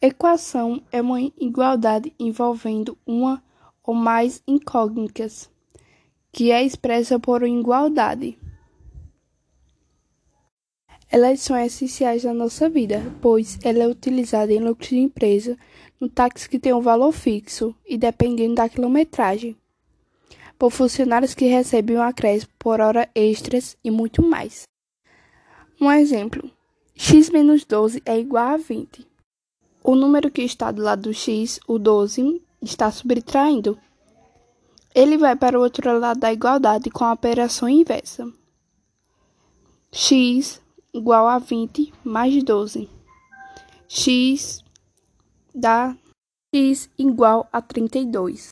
Equação é uma igualdade envolvendo uma ou mais incógnitas, que é expressa por igualdade. Elas são essenciais na nossa vida, pois ela é utilizada em lucros de empresa, no táxi que tem um valor fixo e dependendo da quilometragem, por funcionários que recebem um acréscimo por hora extras e muito mais. Um exemplo: x menos 12 é igual a 20. O número que está do lado do x, o 12, está subtraindo. Ele vai para o outro lado da igualdade com a operação inversa. x igual a 20 mais 12. x dá x igual a 32.